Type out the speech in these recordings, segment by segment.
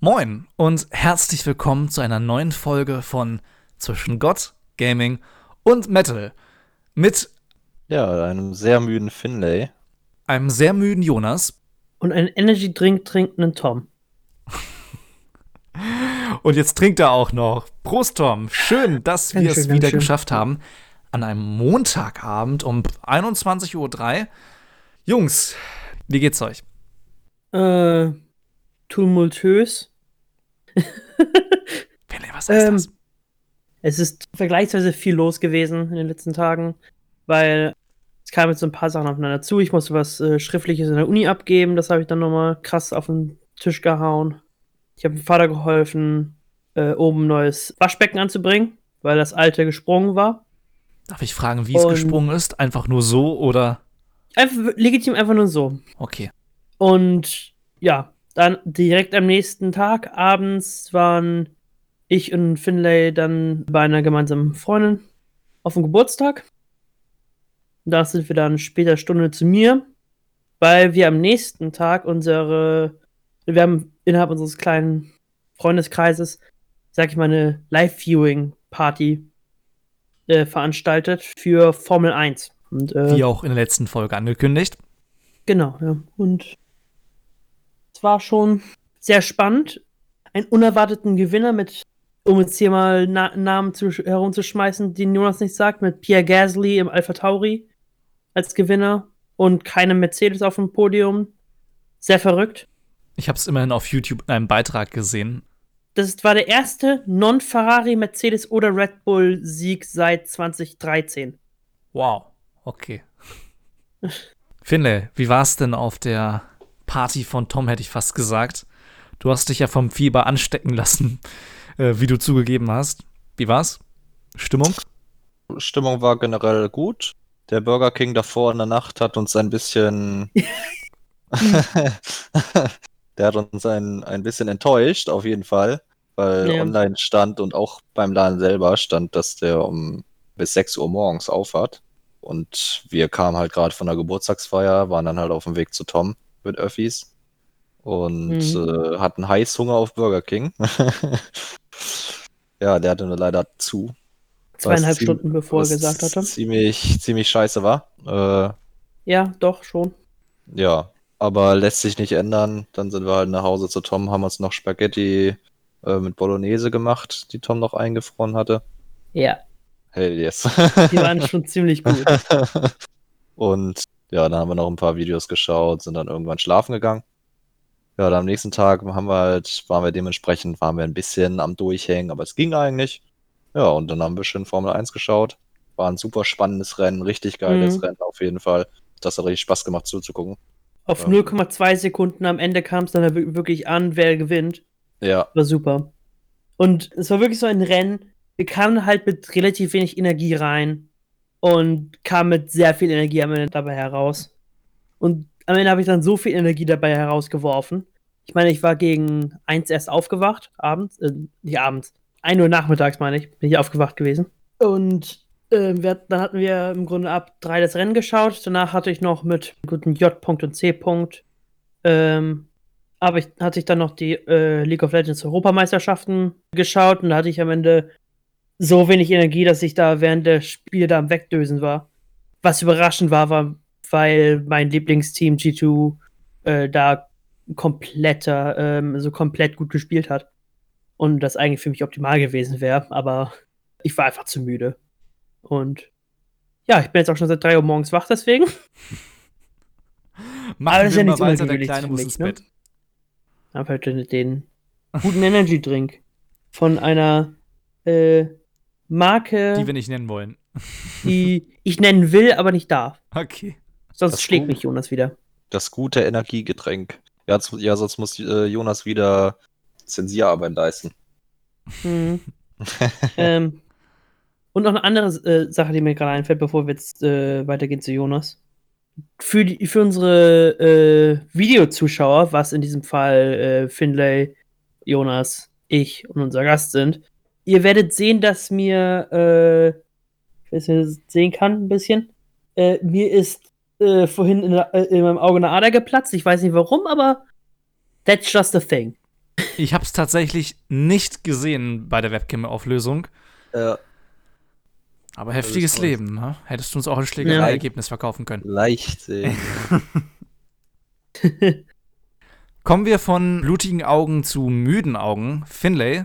Moin und herzlich willkommen zu einer neuen Folge von Zwischen Gott, Gaming und Metal. Mit Ja, einem sehr müden Finlay. einem sehr müden Jonas Und einen Energy Drink trinkenden Tom. und jetzt trinkt er auch noch. Prost, Tom. Schön, dass wir es Dankeschön, wieder Dankeschön. geschafft haben. An einem Montagabend um 21.03 Uhr. Jungs, wie geht's euch? Äh, tumultös. Finlay, was heißt Ähm, das? Es ist vergleichsweise viel los gewesen in den letzten Tagen, weil es kamen jetzt so ein paar Sachen aufeinander zu. Ich musste was äh, Schriftliches in der Uni abgeben, das habe ich dann nochmal krass auf den Tisch gehauen. Ich habe dem Vater geholfen, äh, oben ein neues Waschbecken anzubringen, weil das alte gesprungen war. Darf ich fragen, wie es und- gesprungen ist? Einfach nur so oder? Einfach, legitim einfach nur so. Okay. Und ja, dann direkt am nächsten Tag abends waren ich und Finlay dann bei einer gemeinsamen Freundin auf dem Geburtstag. Da sind wir dann später Stunde zu mir, weil wir am nächsten Tag unsere, wir haben innerhalb unseres kleinen Freundeskreises, sag ich mal, eine Live-Viewing-Party äh, veranstaltet für Formel 1. Und, äh, Wie auch in der letzten Folge angekündigt. Genau, ja. Und es war schon sehr spannend. Einen unerwarteten Gewinner mit, um jetzt hier mal Na Namen zu, herumzuschmeißen, den Jonas nicht sagt, mit Pierre Gasly im Alpha Tauri als Gewinner und keinem Mercedes auf dem Podium. Sehr verrückt. Ich habe es immerhin auf YouTube in einem Beitrag gesehen. Das war der erste Non-Ferrari, Mercedes oder Red Bull-Sieg seit 2013. Wow, okay. Finlay, wie war's denn auf der Party von Tom, hätte ich fast gesagt. Du hast dich ja vom Fieber anstecken lassen, äh, wie du zugegeben hast. Wie war's? Stimmung? Stimmung war generell gut. Der Burger King davor in der Nacht hat uns ein bisschen. Der hat uns ein, ein bisschen enttäuscht, auf jeden Fall. Weil Ja. online stand und auch beim Laden selber stand, dass der um bis 6 Uhr morgens auf hat. Und wir kamen halt gerade von der Geburtstagsfeier, waren dann halt auf dem Weg zu Tom mit Öffis und Mhm. äh, hatten Heißhunger auf Burger King. ja, der hatte nur leider zu. Zweieinhalb Stunden bevor er gesagt hatte. Ziemlich, ziemlich scheiße war. Äh, Ja, doch, schon. ja, aber lässt sich nicht ändern. Dann sind wir halt nach Hause zu Tom, haben uns noch Spaghetti äh, mit Bolognese gemacht, die Tom noch eingefroren hatte. Ja, Hell yes. die waren schon ziemlich gut. Und ja, dann haben wir noch ein paar Videos geschaut, sind dann irgendwann schlafen gegangen. Ja, dann am nächsten Tag haben wir halt, waren wir dementsprechend, waren wir ein bisschen am Durchhängen, aber es ging eigentlich. Ja, und dann haben wir schön Formel 1 geschaut. War ein super spannendes Rennen, richtig geiles Mhm. Rennen auf jeden Fall. Das hat richtig Spaß gemacht zuzugucken. Auf Ja. 0,2 Sekunden am Ende kam es dann wir- wirklich an, wer gewinnt. Ja, War super. Und es war wirklich so ein Rennen. Wir kamen halt mit relativ wenig Energie rein und kamen mit sehr viel Energie am Ende dabei heraus. Und am Ende habe ich dann so viel Energie dabei herausgeworfen. Ich meine, ich war gegen eins erst aufgewacht, abends, äh, nicht abends, 1 Uhr nachmittags, meine ich, bin ich aufgewacht gewesen. Und äh, wir, dann hatten wir im Grunde ab drei das Rennen geschaut. Danach hatte ich noch mit guten J. -Punkt und C. -Punkt, ähm, aber ich hatte ich dann noch die äh, League of Legends Europameisterschaften geschaut und da hatte ich am Ende so wenig Energie, dass ich da während der Spiele da am Wegdösen war. Was überraschend war, war, weil mein Lieblingsteam G2 äh, da kompletter, ähm, so komplett gut gespielt hat. Und das eigentlich für mich optimal gewesen wäre, aber ich war einfach zu müde. Und ja, ich bin jetzt auch schon seit 3 Uhr morgens wach, deswegen. Machen Aber das ist ja nichts weiter, der Kleine muss ins ne? Bett. Halt den- den guten Energy Drink von einer äh, Marke, Die wir nicht nennen wollen. die ich nennen will, aber nicht darf. Okay. Sonst Das schlägt gut. mich Jonas wieder. das gute Energiegetränk. Ja, ja sonst muss äh, Jonas wieder Zensierarbeit leisten. Mhm. ähm, und noch eine andere äh, Sache, die mir gerade einfällt, bevor wir jetzt äh, weitergehen zu Jonas. Für, die, für unsere äh, Videozuschauer, was in diesem Fall äh, Finlay, Jonas, ich und unser Gast sind, ihr werdet sehen, dass mir, äh, ich weiß nicht, ob ihr das sehen kann, ein bisschen, äh, mir ist äh, vorhin in, äh, in meinem Auge eine Ader geplatzt. Ich weiß nicht warum, aber that's just a thing. Ich habe es tatsächlich nicht gesehen bei der Webcam-Auflösung. Ja. Aber heftiges Leben, ne? Hättest du uns auch ein Ja. Schlägerei-Ergebnis verkaufen können. Leichtsinn. Kommen wir von blutigen Augen zu müden Augen. Finlay,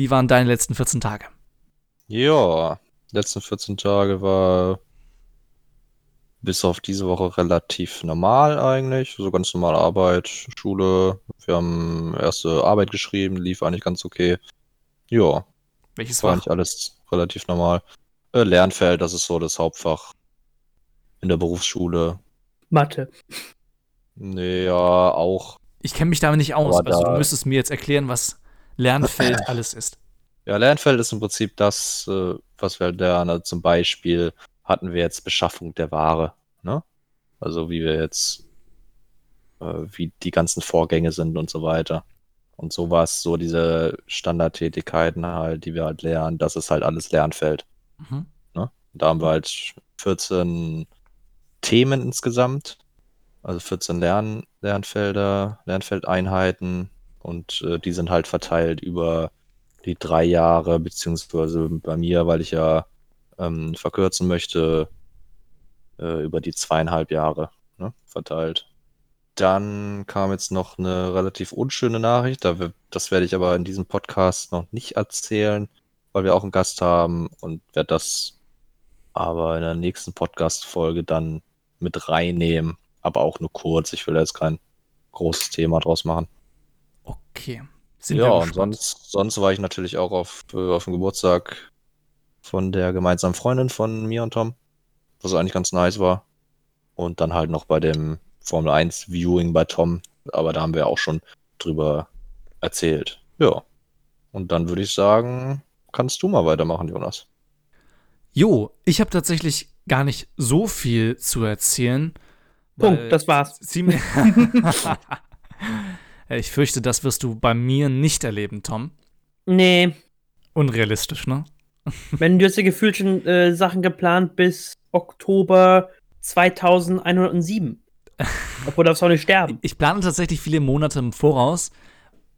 wie waren deine letzten 14 Tage? Ja, letzten 14 Tage war bis auf diese Woche relativ normal eigentlich. So ganz normale Arbeit, Schule. Wir haben erste Arbeit geschrieben, lief eigentlich ganz okay. Ja, Welches war war? eigentlich alles relativ normal. Äh, Lernfeld, das ist so das Hauptfach in der Berufsschule. Mathe. Nee, ja, auch. Ich kenne mich damit nicht aus. Aber Also du da- müsstest mir jetzt erklären, was Lernfeld alles ist. Ja, Lernfeld ist im Prinzip das, äh, was wir halt lernen. Also zum Beispiel hatten wir jetzt Beschaffung der Ware, ne? Also wie wir jetzt, äh, wie die ganzen Vorgänge sind und so weiter. Und sowas, so diese Standardtätigkeiten halt, die wir halt lernen, das ist halt alles Lernfeld. Mhm. Da haben wir halt 14 Themen insgesamt, also 14 Lern Lernfelder, Lernfeldeinheiten und äh, die sind halt verteilt über die drei Jahre, beziehungsweise bei mir, weil ich ja ähm, verkürzen möchte, äh, über die zweieinhalb Jahre ne, verteilt. Dann kam jetzt noch eine relativ unschöne Nachricht, das werde ich aber in diesem Podcast noch nicht erzählen, weil wir auch einen Gast haben und werde das aber in der nächsten Podcast-Folge dann mit reinnehmen. Aber auch nur kurz. Ich will da jetzt kein großes Thema draus machen. Okay. Sind ja, wir und sonst, sonst war ich natürlich auch auf, äh, auf dem Geburtstag von der gemeinsamen Freundin von mir und Tom, was eigentlich ganz nice war. Und dann halt noch bei dem Formel 1 Viewing bei Tom, aber da haben wir auch schon drüber erzählt. Ja. Und dann würde ich sagen, kannst du mal weitermachen, Jonas. Jo, ich habe tatsächlich gar nicht so viel zu erzählen. Punkt, das war's. Ziemlich. Ja, ich fürchte, das wirst du bei mir nicht erleben, Tom. Nee, Unrealistisch, ne? wenn du hast ja gefühlt schon äh, Sachen geplant bis Oktober 2107. Obwohl darfst du auch nicht sterben. Ich plane tatsächlich viele Monate im Voraus.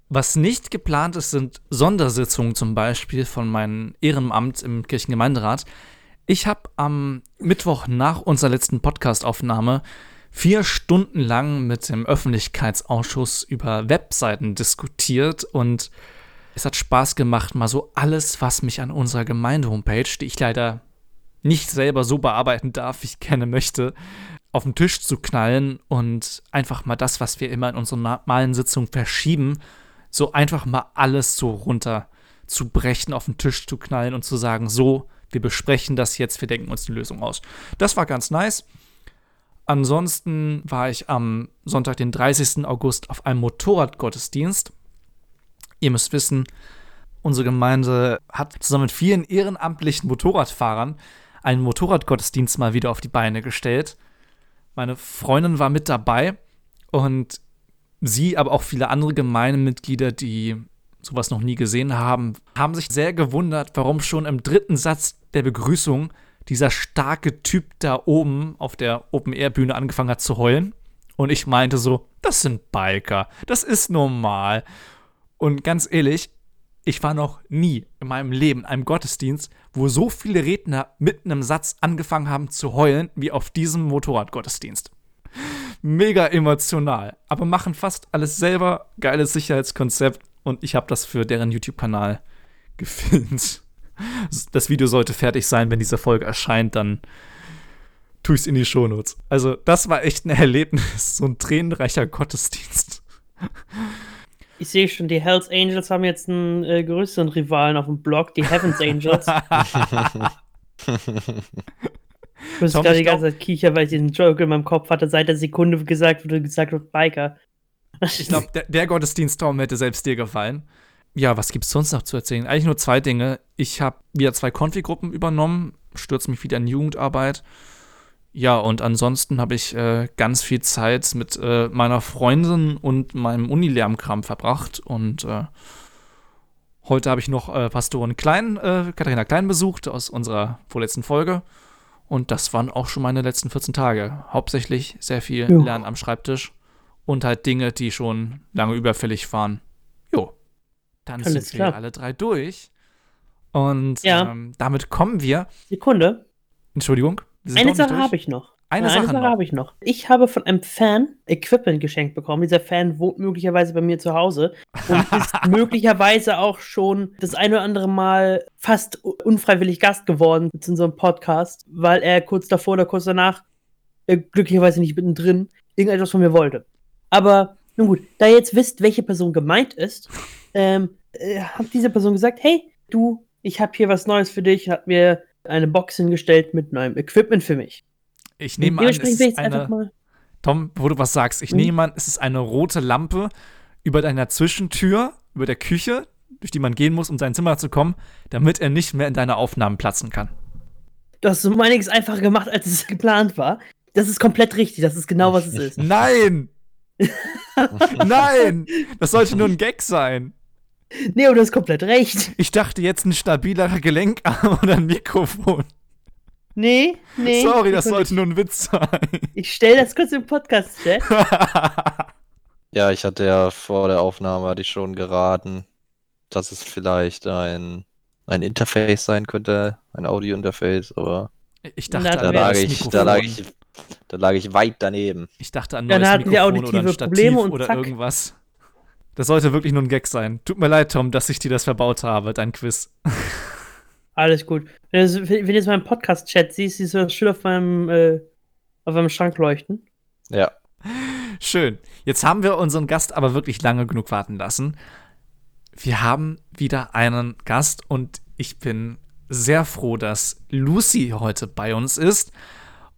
Was nicht geplant ist, sind Sondersitzungen zum Beispiel von meinem Ehrenamt im Kirchengemeinderat. Ich habe am Mittwoch nach unserer letzten Podcastaufnahme vier Stunden lang mit dem Öffentlichkeitsausschuss über Webseiten diskutiert und es hat Spaß gemacht, mal so alles, was mich an unserer Gemeinde-Homepage, die ich leider nicht selber so bearbeiten darf, wie ich gerne möchte, auf den Tisch zu knallen und einfach mal das, was wir immer in unseren normalen Sitzungen verschieben, so einfach mal alles so runter zu brechen, auf den Tisch zu knallen und zu sagen, so, wir besprechen das jetzt, wir denken uns eine Lösung aus. Das war ganz nice. Ansonsten war ich am Sonntag, den 30. August, auf einem Motorradgottesdienst. Ihr müsst wissen, unsere Gemeinde hat zusammen mit vielen ehrenamtlichen Motorradfahrern einen Motorradgottesdienst mal wieder auf die Beine gestellt. Meine Freundin war mit dabei und sie, aber auch viele andere Gemeindemitglieder, die sowas noch nie gesehen haben, haben sich sehr gewundert, warum schon im dritten Satz der Begrüßung dieser starke Typ da oben auf der Open-Air-Bühne angefangen hat zu heulen. Und ich meinte so, das sind Biker, das ist normal. Und ganz ehrlich, ich war noch nie in meinem Leben in einem Gottesdienst, wo so viele Redner mitten im Satz angefangen haben zu heulen, wie auf diesem Motorradgottesdienst. Mega emotional, aber machen fast alles selber, geiles Sicherheitskonzept und ich habe das für deren YouTube-Kanal gefilmt. Das Video sollte fertig sein, wenn diese Folge erscheint, dann tue ich es in die Shownotes. Also, das war echt ein Erlebnis, so ein tränenreicher Gottesdienst. Ich sehe schon, die Hells Angels haben jetzt einen äh, größeren Rivalen auf dem Blog, die Heavens Angels. Ich muss gerade die ganze Zeit kichern, weil ich diesen Joke in meinem Kopf hatte, seit der Sekunde gesagt wurde, gesagt wird, Biker. Ich glaube, der, der Gottesdienst, Tom, hätte selbst dir gefallen. Ja, was gibt's sonst noch zu erzählen? Eigentlich nur zwei Dinge. Ich habe wieder zwei Konfi-Gruppen übernommen, stürze mich wieder in Jugendarbeit. Ja, und ansonsten habe ich äh, ganz viel Zeit mit äh, meiner Freundin und meinem Unilärmkram verbracht. Und äh, heute habe ich noch äh, Pastorin Klein, äh, Katharina Klein besucht aus unserer vorletzten Folge. Und das waren auch schon meine letzten 14 Tage. Hauptsächlich sehr viel Jo. Lernen am Schreibtisch und halt Dinge, die schon lange überfällig waren. Dann Alles sind klar. wir alle drei durch. Und Ja. ähm, damit kommen wir. Sekunde. Entschuldigung. Eine Sache habe ich noch. Eine Ja, Sache noch. habe ich noch. Ich habe von einem Fan Equipment geschenkt bekommen. Dieser Fan wohnt möglicherweise bei mir zu Hause und ist möglicherweise auch schon das eine oder andere Mal fast unfreiwillig Gast geworden zu unserem Podcast, weil er kurz davor oder kurz danach, äh, glücklicherweise nicht mittendrin, irgendetwas von mir wollte. Aber nun gut, da ihr jetzt wisst, welche Person gemeint ist, ähm, äh, hat diese Person gesagt, hey, du, ich habe hier was Neues für dich, hat mir eine Box hingestellt mit neuem Equipment für mich. Ich nehme an, es ist eine. mal. Tom, wo du was sagst, ich Mhm. nehme an, es ist eine rote Lampe über deiner Zwischentür, über der Küche, durch die man gehen muss, um sein Zimmer zu kommen, damit er nicht mehr in deine Aufnahmen platzen kann. Du hast so einiges einfacher gemacht, als es geplant war. Das ist komplett richtig, das ist genau, was es ist. Nein! Nein! Das sollte nur ein Gag sein. Nee, aber du hast komplett recht. Ich dachte jetzt ein stabilerer Gelenkarm oder ein Mikrofon. Nee, nee. Sorry, das sollte nur ein Witz sein. Ich stelle das kurz im Podcast-Chat. Ja, ich hatte ja vor der Aufnahme hatte ich schon geraten, dass es vielleicht ein, ein Interface sein könnte, ein Audio-Interface, aber Ich dachte da wäre lag ich, da Mikrofon. lag ich, da lag ich weit daneben. Ich dachte an ein Dann neues hatten wir Mikrofon oder ein auditive Stativ Probleme und oder zack. irgendwas. Das sollte wirklich nur ein Gag sein. Tut mir leid, Tom, dass ich dir das verbaut habe, dein Quiz. Alles gut. Wenn du, wenn du jetzt meinen Podcast-Chat siehst, siehst du das schön auf meinem, äh, auf meinem Schrank leuchten. Ja, Schön. Jetzt haben wir unseren Gast aber wirklich lange genug warten lassen. Wir haben wieder einen Gast und ich bin sehr froh, dass Lucy heute bei uns ist.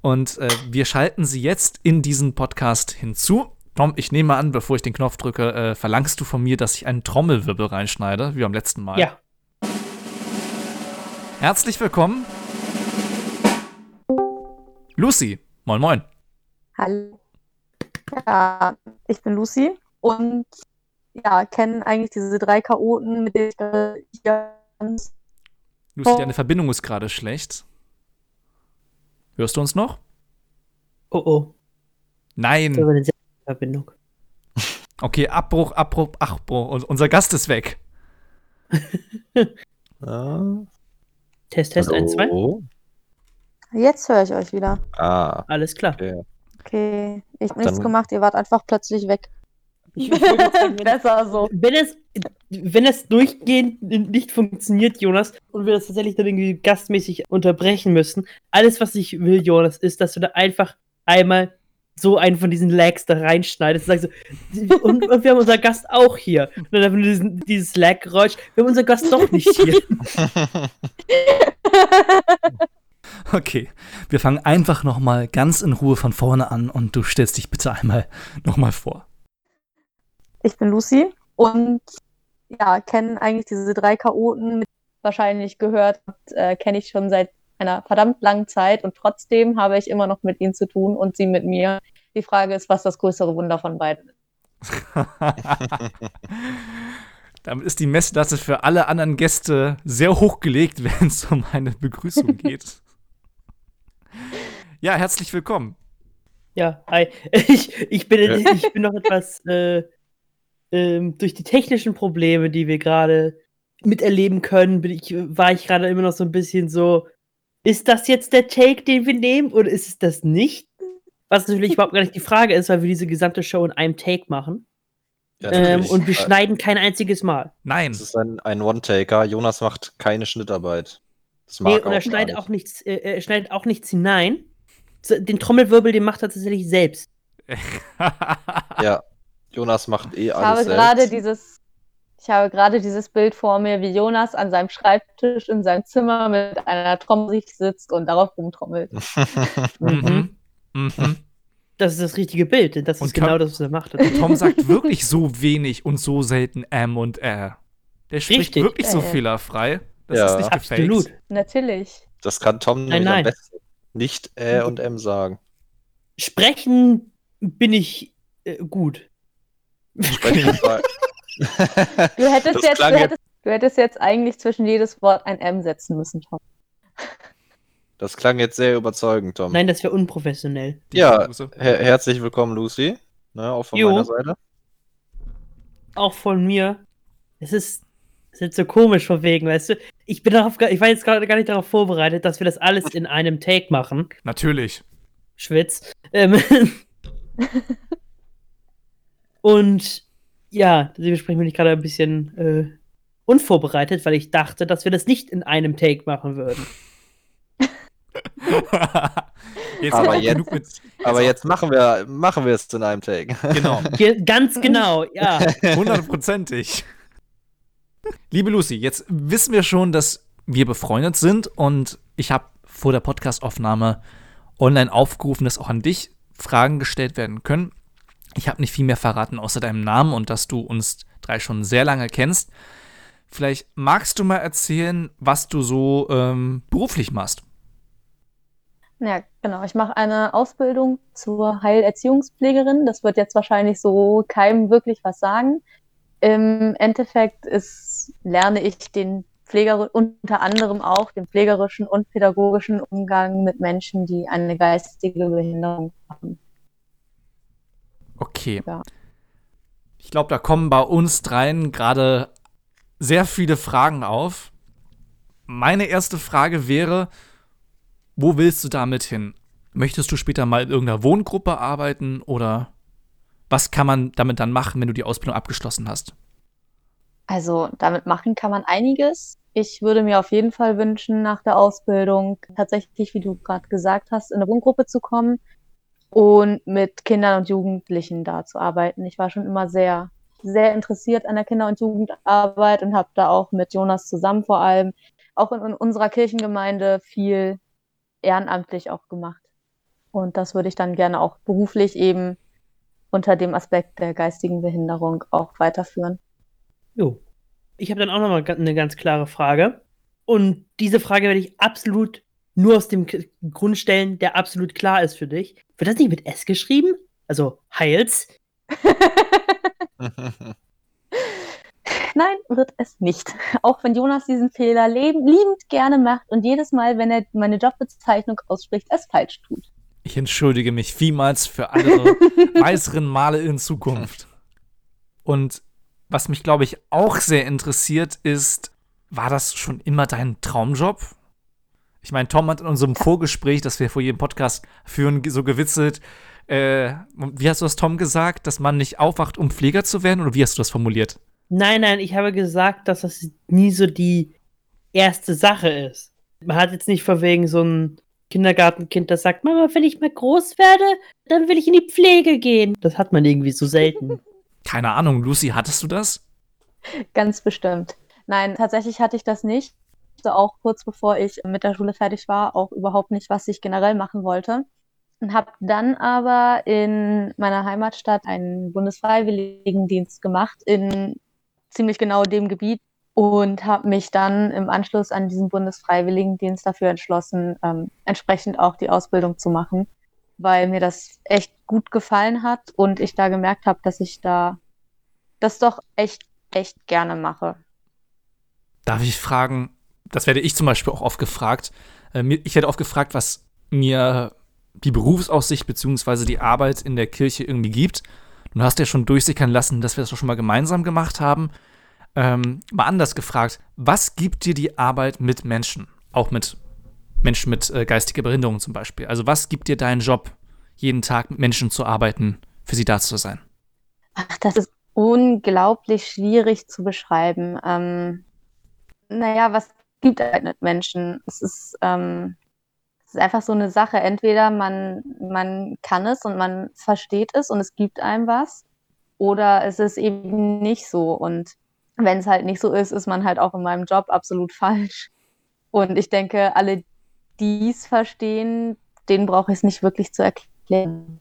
Und äh, wir schalten sie jetzt in diesen Podcast hinzu. Tom, ich nehme an, bevor ich den Knopf drücke, äh, verlangst du von mir, dass ich einen Trommelwirbel reinschneide, wie beim letzten Mal. Ja. Herzlich willkommen. Lucy, moin moin. Hallo. Ja, ich bin Lucy und ja, kenne eigentlich diese drei Chaoten, mit denen ich gerade hier Lucy, Oh. deine Verbindung ist gerade schlecht. Hörst du uns noch? Oh oh. Das Nein. war eine Verbindung. Okay, Abbruch, Abbruch, Abbruch. Und unser Gast ist weg. Ah, Test, Test, 1, 2. hallo? Jetzt höre ich euch wieder. Ah, Alles klar. okay. Okay, ich habe nichts gemacht, ihr wart einfach plötzlich weg. Ich, wenn, Besser so. wenn es, wenn es durchgehend nicht funktioniert, Jonas, und wir das tatsächlich dann irgendwie gastmäßig unterbrechen müssen, alles, was ich will, Jonas, ist, dass du da einfach einmal so einen von diesen Lags da reinschneidest und sagst so, und, und wir haben unseren Gast auch hier. Und dann einfach nur diesen, dieses Lag-Geräusch, wir haben unseren Gast doch nicht hier. Okay, wir fangen einfach noch mal ganz in Ruhe von vorne an und du stellst dich bitte einmal noch mal vor. Ich bin Lucy und ja, kenne eigentlich diese drei Chaoten, mit wahrscheinlich gehört, äh, kenne ich schon seit einer verdammt langen Zeit und trotzdem habe ich immer noch mit ihnen zu tun und sie mit mir. Die Frage ist, was das größere Wunder von beiden ist. Damit ist die Messlatte für alle anderen Gäste sehr hoch gelegt, wenn es um eine Begrüßung geht. Ja, herzlich willkommen. Ja, hi. Ich, ich, bin, ich bin noch etwas äh, ähm, durch die technischen Probleme, die wir gerade miterleben können, bin ich, war ich gerade immer noch so ein bisschen so, ist das jetzt der Take, den wir nehmen, oder ist es das nicht? Was natürlich überhaupt gar nicht die Frage ist, weil wir diese gesamte Show in einem Take machen. Ja, Ähm, und wir Äh, schneiden kein einziges Mal. Nein, Es ist ein, ein One-Taker. Jonas macht keine Schnittarbeit. Das mag Nee, er und er schneidet auch nichts, äh, er schneidet auch nichts hinein. Den Trommelwirbel, den macht er tatsächlich selbst. Ja, Jonas macht eh Ich habe alles gerade selbst. dieses, ich habe gerade dieses Bild vor mir, wie Jonas an seinem Schreibtisch in seinem Zimmer mit einer Trommel sitzt und darauf rumtrommelt. mhm. Mhm. Das ist das richtige Bild, denn das Und ist genau Tom- das, was er macht. Tom sagt wirklich so wenig und so selten M und R. Der spricht Richtig. wirklich so fehlerfrei. Das Ja. ist nicht gefaked. Absolut. Natürlich. Das kann Tom nämlich nein. am besten. Nicht Ä und M sagen. Sprechen bin ich äh, gut. Sprechen Du hättest, jetzt, du, hättest, du hättest jetzt eigentlich zwischen jedes Wort ein M setzen müssen, Tom. Das klang jetzt sehr überzeugend, Tom. Nein, das wäre unprofessionell. Ja. Her herzlich willkommen, Lucy. ne, auch von Jo. meiner Seite. Auch von mir. Es ist, es ist jetzt so komisch von wegen, weißt du? Ich bin darauf, ich war jetzt gerade gar nicht darauf vorbereitet, dass wir das alles in einem Take machen. Natürlich. Schwitz. Ähm, und ja, dementsprechend bin ich gerade ein bisschen äh, unvorbereitet, weil ich dachte, dass wir das nicht in einem Take machen würden. jetzt Aber jetzt- genug mit. Aber jetzt machen wir, machen wir es in einem Take. Genau. Ge ganz genau, ja. Hundertprozentig. Liebe Lucy, jetzt wissen wir schon, dass wir befreundet sind und ich habe vor der Podcastaufnahme online aufgerufen, dass auch an dich Fragen gestellt werden können. Ich habe nicht viel mehr verraten außer deinem Namen und dass du uns drei schon sehr lange kennst. Vielleicht magst du mal erzählen, was du so ähm, beruflich machst. Ja, genau. Ich mache eine Ausbildung zur Heilerziehungspflegerin. Das wird jetzt wahrscheinlich so keinem wirklich was sagen. Im Endeffekt ist, lerne ich den Pfleger unter anderem auch den pflegerischen und pädagogischen Umgang mit Menschen, die eine geistige Behinderung haben. Okay. Ja. Ich glaube, da kommen bei uns dreien gerade sehr viele Fragen auf. Meine erste Frage wäre, wo willst du damit hin? Möchtest du später mal in irgendeiner Wohngruppe arbeiten oder was kann man damit dann machen, wenn du die Ausbildung abgeschlossen hast? Also damit machen kann man einiges. Ich würde mir auf jeden Fall wünschen, nach der Ausbildung tatsächlich, wie du gerade gesagt hast, in eine Wohngruppe zu kommen und mit Kindern und Jugendlichen da zu arbeiten. Ich war schon immer sehr, sehr interessiert an der Kinder- und Jugendarbeit und habe da auch mit Jonas zusammen vor allem auch in, in unserer Kirchengemeinde viel ehrenamtlich auch gemacht. Und das würde ich dann gerne auch beruflich eben unter dem Aspekt der geistigen Behinderung auch weiterführen. Jo. Ich habe dann auch noch mal ga- eine ganz klare Frage. Und diese Frage werde ich absolut nur aus dem Grund stellen, der absolut klar ist für dich. Wird das nicht mit S geschrieben? Also Heils? Nein, wird es nicht. Auch wenn Jonas diesen Fehler leben, liebend gerne macht und jedes Mal, wenn er meine Jobbezeichnung ausspricht, es falsch tut. Ich entschuldige mich vielmals für alle weiteren Male in Zukunft. Und was mich, glaube ich, auch sehr interessiert, ist, war das schon immer dein Traumjob? Ich meine, Tom hat in unserem Vorgespräch, das wir vor jedem Podcast führen, so gewitzelt, äh, wie hast du das, Tom, gesagt, dass man nicht aufwacht, um Pfleger zu werden? Oder wie hast du das formuliert? Nein, nein, ich habe gesagt, dass das nie so die erste Sache ist. Man hat jetzt nicht vor wegen so ein Kindergartenkind, das sagt, Mama, wenn ich mal groß werde, dann will ich in die Pflege gehen. Das hat man irgendwie so selten. Keine Ahnung, Lucy, hattest du das? Ganz bestimmt. Nein, tatsächlich hatte ich das nicht. Wusste auch kurz bevor ich mit der Schule fertig war, auch überhaupt nicht, was ich generell machen wollte. Und habe dann aber in meiner Heimatstadt einen Bundesfreiwilligendienst gemacht in ziemlich genau dem Gebiet und habe mich dann im Anschluss an diesen Bundesfreiwilligendienst dafür entschlossen, ähm, entsprechend auch die Ausbildung zu machen, weil mir das echt gut gefallen hat und ich da gemerkt habe, dass ich da das doch echt, echt gerne mache. Darf ich fragen, das werde ich zum Beispiel auch oft gefragt. Äh, ich werde oft gefragt, was mir die Berufsaussicht bzw. die Arbeit in der Kirche irgendwie gibt. Du hast ja schon durchsickern lassen, dass wir das doch schon mal gemeinsam gemacht haben. Ähm, mal anders gefragt, was gibt dir die Arbeit mit Menschen? Auch mit Menschen mit äh, geistiger Behinderung zum Beispiel. Also was gibt dir dein Job, jeden Tag mit Menschen zu arbeiten, für sie da zu sein? Ach, das ist unglaublich schwierig zu beschreiben. Ähm, naja, was gibt halt mit Menschen? Es ist, ähm, es ist einfach so eine Sache. Entweder man, man kann es und man versteht es und es gibt einem was, oder es ist eben nicht so. Und wenn es halt nicht so ist, ist man halt auch in meinem Job absolut falsch. Und ich denke, alle, die es verstehen, denen brauche ich es nicht wirklich zu erklären.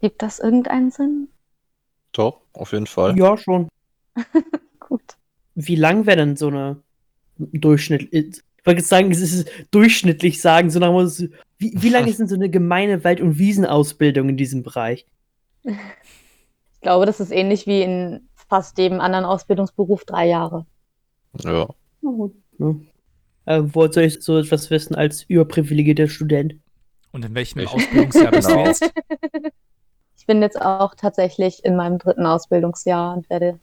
Gibt das irgendeinen Sinn? Top, auf jeden Fall. ja, schon. Gut. Wie lang wäre denn so eine Durchschnitt? Ich wollte jetzt sagen, es ist durchschnittlich sagen, so nach wie, wie lange ist denn so eine gemeine Wald- und Wiesenausbildung in diesem Bereich? Ich glaube, das ist ähnlich wie in fast jedem anderen Ausbildungsberuf drei Jahre. Ja. Na gut, ne? Äh, wo soll ich so etwas wissen als überprivilegierter Student? Und in welchem Ich- Ausbildungsjahr bist du Genau. jetzt? ich bin jetzt auch tatsächlich in meinem dritten Ausbildungsjahr und werde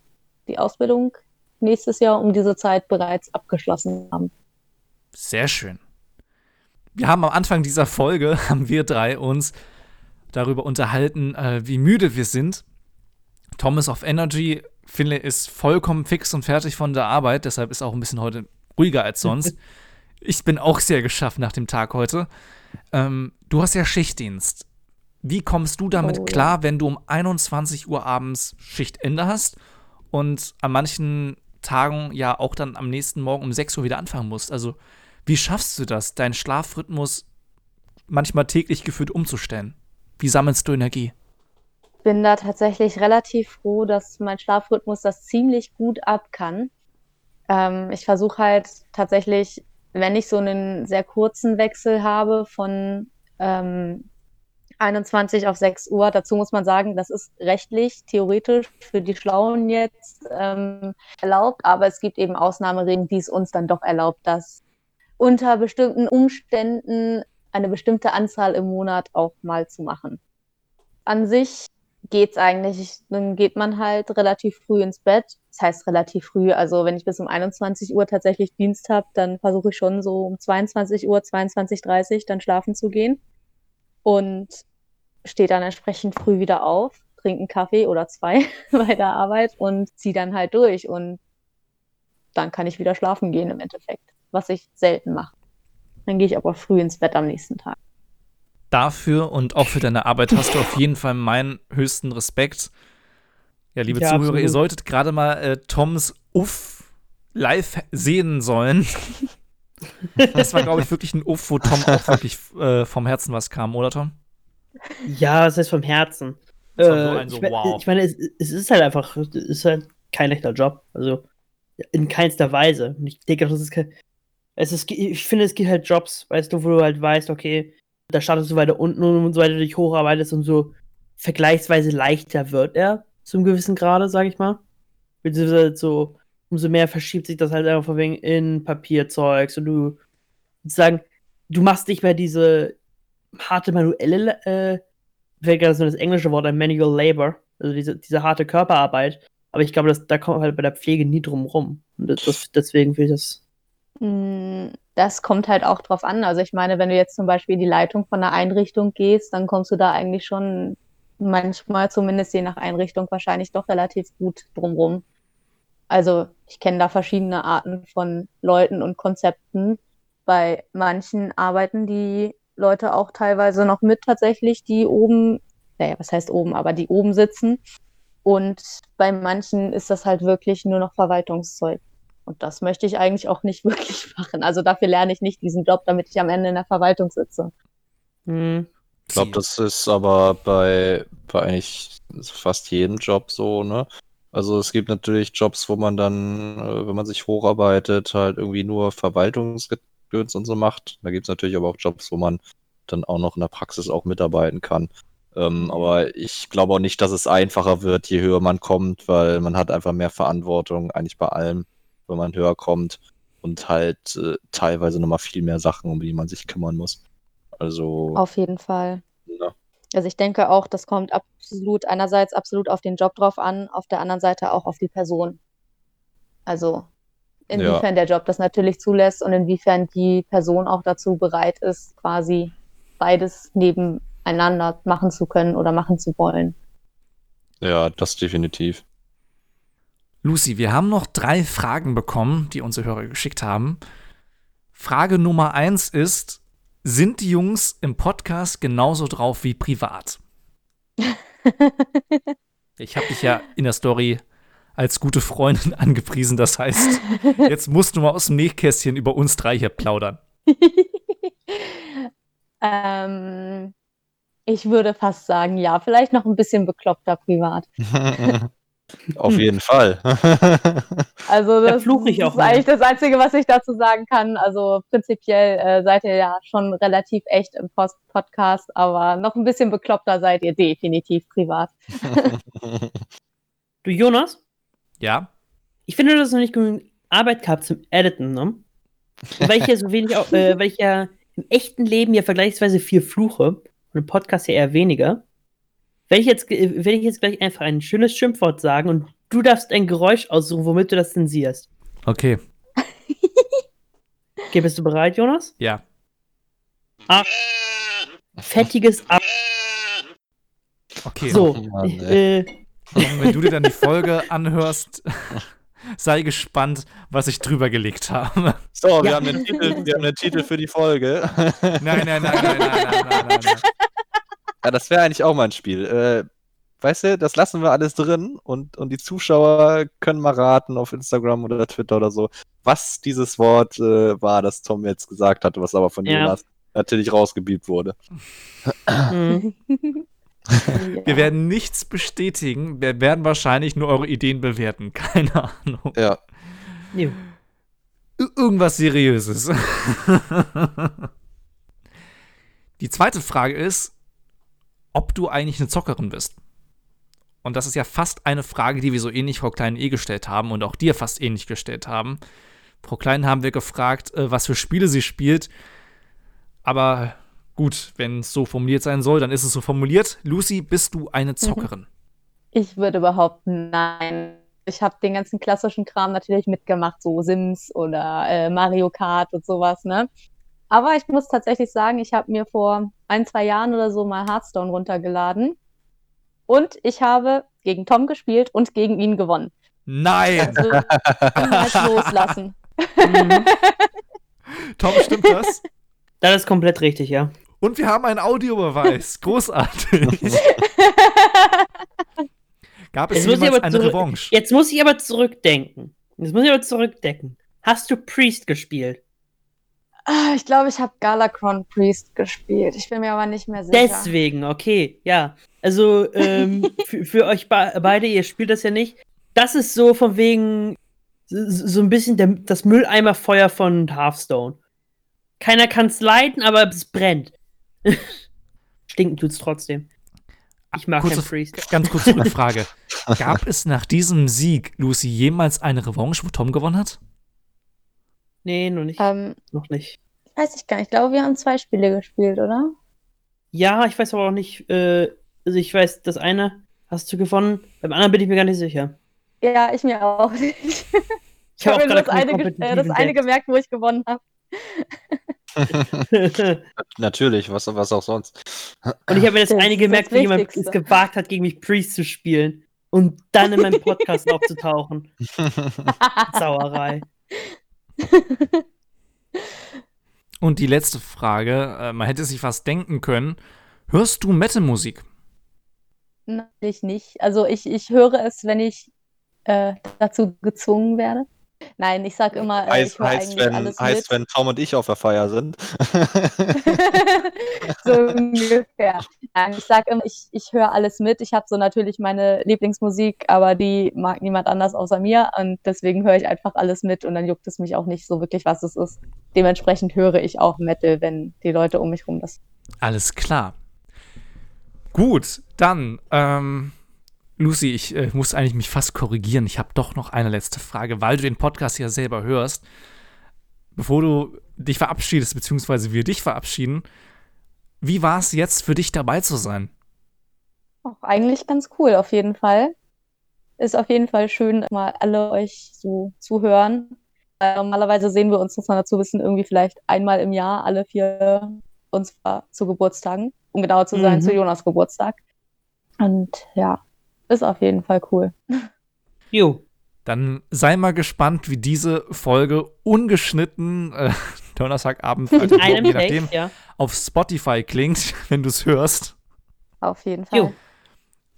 die Ausbildung nächstes Jahr um diese Zeit bereits abgeschlossen haben. Sehr schön. Wir haben am Anfang dieser Folge, haben wir drei uns darüber unterhalten, äh, wie müde wir sind. Thomas of Energy, finde, ist vollkommen fix und fertig von der Arbeit, deshalb ist auch ein bisschen heute ruhiger als sonst. ich bin auch sehr geschafft nach dem Tag heute. Ähm, du hast ja Schichtdienst. Wie kommst du damit oh, klar, ja. wenn du um 21 Uhr abends Schichtende hast und an manchen Tagen ja auch dann am nächsten Morgen um 6 Uhr wieder anfangen musst? Also, wie schaffst du das, deinen Schlafrhythmus manchmal täglich gefühlt umzustellen? Wie sammelst du Energie? Ich bin da tatsächlich relativ froh, dass mein Schlafrhythmus das ziemlich gut ab kann. Ähm, ich versuche halt tatsächlich, wenn ich so einen sehr kurzen Wechsel habe von ähm, 21 auf 6 Uhr. Dazu muss man sagen, das ist rechtlich, theoretisch für die Schlauen jetzt ähm, erlaubt, aber es gibt eben Ausnahmeregeln, die es uns dann doch erlaubt, dass unter bestimmten Umständen eine bestimmte Anzahl im Monat auch mal zu machen. An sich geht's eigentlich. Dann geht man halt relativ früh ins Bett. Das heißt relativ früh. Also wenn ich bis um 21 Uhr tatsächlich Dienst habe, dann versuche ich schon so um 22 Uhr, 22.30 Uhr dann schlafen zu gehen. Und stehe dann entsprechend früh wieder auf, trinke einen Kaffee oder zwei bei der Arbeit und ziehe dann halt durch. Und dann kann ich wieder schlafen gehen im Endeffekt, was ich selten mache. Dann gehe ich aber früh ins Bett am nächsten Tag. Dafür und auch für deine Arbeit hast du auf jeden Fall meinen höchsten Respekt. Ja, liebe ja, Zuhörer, absolut. ihr solltet gerade mal äh, Toms Uff live sehen sollen. das war, glaube ich, wirklich ein Uff, wo Tom auch wirklich äh, vom Herzen was kam, oder Tom? Ja, das heißt vom Herzen. Äh, so so, ich, wow. ich, meine, es, es, ist halt einfach, es ist halt kein echter Job. Also in keinster Weise. Und ich denke, das ist kein, es ist, ich finde, es gibt halt Jobs, weißt du, wo du halt weißt, okay, da startest du weiter unten und so weiter dich hocharbeitest und so vergleichsweise leichter wird er, zum gewissen Grade, sag ich mal. Beziehungsweise so, umso mehr verschiebt sich das halt einfach von wegen in Papierzeugs und du sagen, du machst nicht mehr diese harte manuelle, äh, fällt gerade so das englische Wort, ein Manual Labor, also diese, diese harte Körperarbeit. Aber ich glaube, das, da kommt halt bei der Pflege nie drum rum. Und das, das, deswegen will ich das. Mm, das kommt halt auch drauf an. Also ich meine, wenn du jetzt zum Beispiel in die Leitung von einer Einrichtung gehst, dann kommst du da eigentlich schon manchmal, zumindest je nach Einrichtung, wahrscheinlich doch relativ gut drumrum. Also ich kenne da verschiedene Arten von Leuten und Konzepten. Bei manchen arbeiten die Leute auch teilweise noch mit tatsächlich, die oben, naja, was heißt oben, aber die oben sitzen. Und bei manchen ist das halt wirklich nur noch Verwaltungszeug. Und das möchte ich eigentlich auch nicht wirklich machen. Also dafür lerne ich nicht diesen Job, damit ich am Ende in der Verwaltung sitze. Hm. Ich glaube, das ist aber bei, bei eigentlich fast jedem Job so, ne? Also es gibt natürlich Jobs, wo man dann, äh, wenn man sich hocharbeitet, halt irgendwie nur Verwaltungs Gedöns und so macht. Da gibt es natürlich aber auch Jobs, wo man dann auch noch in der Praxis auch mitarbeiten kann. Ähm, mhm. aber ich glaube auch nicht, dass es einfacher wird, je höher man kommt, weil man hat einfach mehr Verantwortung, eigentlich bei allem, wenn man höher kommt und halt äh, teilweise nochmal viel mehr Sachen, um die man sich kümmern muss. Also. Auf jeden Fall. Ja. Also ich denke auch, das kommt absolut einerseits absolut auf den Job drauf an, auf der anderen Seite auch auf die Person. Also inwiefern ja. der Job das natürlich zulässt und inwiefern die Person auch dazu bereit ist, quasi beides nebeneinander machen zu können oder machen zu wollen. Ja, das definitiv. Lucy, wir haben noch drei Fragen bekommen, die unsere Hörer geschickt haben. Frage Nummer eins ist: Sind die Jungs im Podcast genauso drauf wie privat? ich habe dich ja in der Story als gute Freundin angepriesen. Das heißt, jetzt musst du mal aus dem Nähkästchen über uns drei hier plaudern. ähm, ich würde fast sagen, ja, vielleicht noch ein bisschen bekloppter privat. Auf jeden Fall. also das da ich auch ist eigentlich das Einzige, was ich dazu sagen kann. Also prinzipiell äh, seid ihr ja schon relativ echt im Post Podcast, aber noch ein bisschen bekloppter seid ihr definitiv privat. du Jonas? Ja. Ich finde, du hast noch nicht genug Arbeit gehabt zum Editen, ne? Weil ich ja so wenig, äh, weil ich ja im echten Leben ja vergleichsweise viel fluche und im Podcast ja eher weniger, wenn ich jetzt, wenn ich jetzt gleich einfach ein schönes Schimpfwort sagen und du darfst ein Geräusch aussuchen, womit du das zensierst. Okay, Okay, bist du bereit, Jonas? ja. Fettiges Ab. Okay. So, Mann, ey. äh, wenn du dir dann die Folge anhörst, sei gespannt, was ich drüber gelegt habe. So, wir, ja. haben, den Titel, wir haben den Titel für die Folge. Nein, nein, nein, nein, nein, nein, nein, nein. nein. Ja, das wäre eigentlich auch mal ein Spiel. Äh, weißt du, das lassen wir alles drin und, und die Zuschauer können mal raten auf Instagram oder Twitter oder so, was dieses Wort äh, war, das Tom jetzt gesagt hatte, was aber von ja. Jonas natürlich rausgebiebt wurde. Mhm. mh. Wir werden nichts bestätigen. Wir werden wahrscheinlich nur eure Ideen bewerten. Keine Ahnung. Ja. Ir- Irgendwas Seriöses. Die zweite Frage ist, ob du eigentlich eine Zockerin bist. Und das ist ja fast eine Frage, die wir so ähnlich Frau Klein eh gestellt haben und auch dir fast ähnlich gestellt haben. Frau Klein haben wir gefragt, äh, was für Spiele sie spielt. Aber gut, wenn es so formuliert sein soll, dann ist es so formuliert. Lucy, bist du eine Zockerin? Ich würde behaupten, nein. Ich habe den ganzen klassischen Kram natürlich mitgemacht, so Sims oder äh, Mario Kart und sowas, ne? Aber ich muss tatsächlich sagen, ich habe mir vor ein, zwei Jahren oder so mal Hearthstone runtergeladen. Und ich habe gegen Tom gespielt und gegen ihn gewonnen. Nein! Also niemals loslassen. Mhm. Tom, stimmt das? Das ist komplett richtig, ja. Und wir haben einen Audiobeweis. Großartig. Gab es Jetzt muss ich jemals aber eine zurück- Revanche? Jetzt muss ich aber zurückdenken. Jetzt muss ich aber zurückdenken. Hast du Priest gespielt? Ah, Ich glaube, ich habe Galacron Priest gespielt. Ich bin mir aber nicht mehr sicher. Deswegen, okay, ja. Also, ähm, für, für euch be beide, ihr spielt das ja nicht. Das ist so von wegen so, so ein bisschen der, das Mülleimerfeuer von Hearthstone. Keiner kann es leiden, aber es brennt. Stinken tut's trotzdem. Ich mag Kurze- Priest. Ganz kurze Rückfrage. Gab es nach diesem Sieg, Lucy, jemals eine Revanche, wo Tom gewonnen hat? Nee, noch nicht. Ähm, Noch nicht. weiß ich gar nicht. Ich glaube, wir haben zwei Spiele gespielt, oder? Ja, ich weiß aber auch nicht, äh, also ich weiß, das eine hast du gewonnen, beim anderen bin ich mir gar nicht sicher. Ja, ich mir auch nicht. Ich, Ich hab habe mir nur gerade das eine, äh, das eine gemerkt, wo ich gewonnen habe. Natürlich, was, was auch sonst. Und ich habe mir das, Das eine gemerkt, wie jemand es gewagt hat, gegen mich Priest zu spielen und dann in meinem Podcast aufzutauchen. Sauerei. Und die letzte Frage, äh, man hätte sich fast denken können, hörst du Metal-Musik? Natürlich nicht. Also ich, ich höre es, wenn ich äh, dazu gezwungen werde. Nein, ich sag immer, äh, ich heißt, höre heißt, wenn, alles heißt, mit. wenn Tom und ich auf der Feier sind. so ungefähr. Nein, ich sag immer, ich, ich höre alles mit. Ich habe so natürlich meine Lieblingsmusik, aber die mag niemand anders außer mir und deswegen höre ich einfach alles mit und dann juckt es mich auch nicht so wirklich, was es ist. Dementsprechend höre ich auch Metal, wenn die Leute um mich rum das. Alles klar. Gut, dann, ähm, Lucy, ich äh, muss eigentlich mich fast korrigieren. Ich habe doch noch eine letzte Frage, weil du den Podcast ja selber hörst. Bevor du dich verabschiedest, beziehungsweise wir dich verabschieden, wie war es jetzt für dich dabei zu sein? Auch eigentlich ganz cool, auf jeden Fall. Ist auf jeden Fall schön, mal alle euch so zu hören. Äh, normalerweise sehen wir uns, muss man dazu wissen, irgendwie vielleicht einmal im Jahr, alle vier, zwar zu Geburtstagen, um genauer zu sein, Mhm. zu Jonas Geburtstag. Und ja, ist auf jeden Fall cool. Jo. Dann sei mal gespannt, wie diese Folge ungeschnitten äh, Donnerstagabend, Einem je nachdem, Take, ja. auf Spotify klingt, wenn du es hörst. Auf jeden Fall. Jo.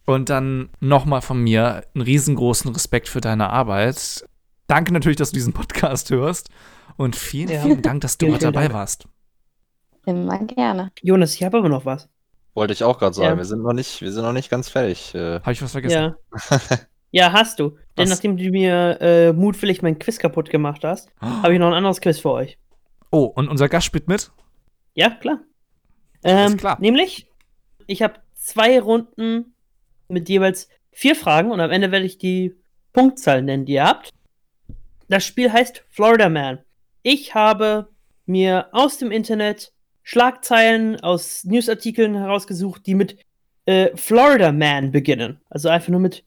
Und dann nochmal von mir einen riesengroßen Respekt für deine Arbeit. Danke natürlich, dass du diesen Podcast hörst. Und vielen, Ja. vielen Dank, dass du vielen dabei Dank. warst. Immer gerne. Jonas, ich habe aber noch was. Wollte ich auch gerade sagen. Ja. Wir sind noch nicht, wir sind noch nicht ganz fertig. Äh, Habe ich was vergessen? Ja. ja, hast du. Denn Was? nachdem du mir äh, mutwillig mein Quiz kaputt gemacht hast, habe ich noch ein anderes Quiz für euch. Oh, und unser Gast spielt mit? Ja, klar. Alles Ähm, klar. Nämlich, ich habe zwei Runden mit jeweils vier Fragen und am Ende werde ich die Punktzahl nennen, die ihr habt. Das Spiel heißt Florida Man. Ich habe mir aus dem Internet Schlagzeilen aus Newsartikeln herausgesucht, die mit äh, Florida Man beginnen. Also einfach nur mit